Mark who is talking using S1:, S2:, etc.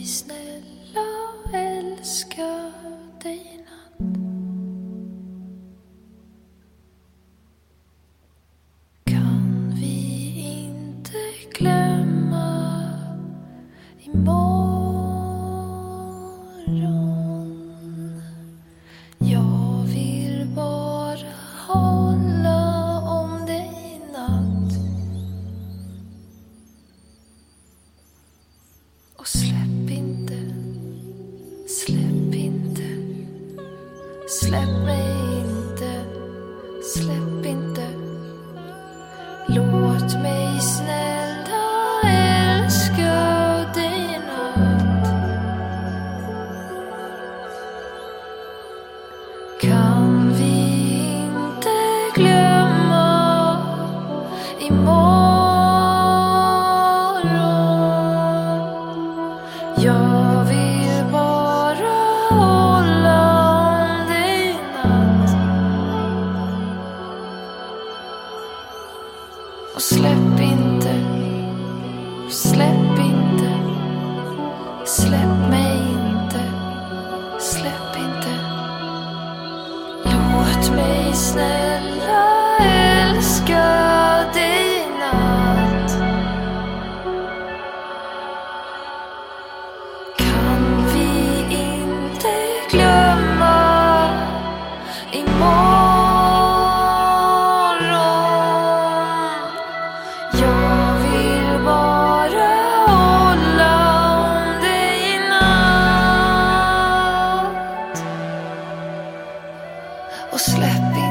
S1: vi snälla älska dig i natt? Kan vi inte glömma imorgon? Jag vill bara hålla om dig i natt Och Släpp mig inte, släpp Och släpp inte, släpp inte, släpp mig inte, släpp inte. Låt mig snälla älska dig natt. Kan vi inte glömma imorgon? och släpp in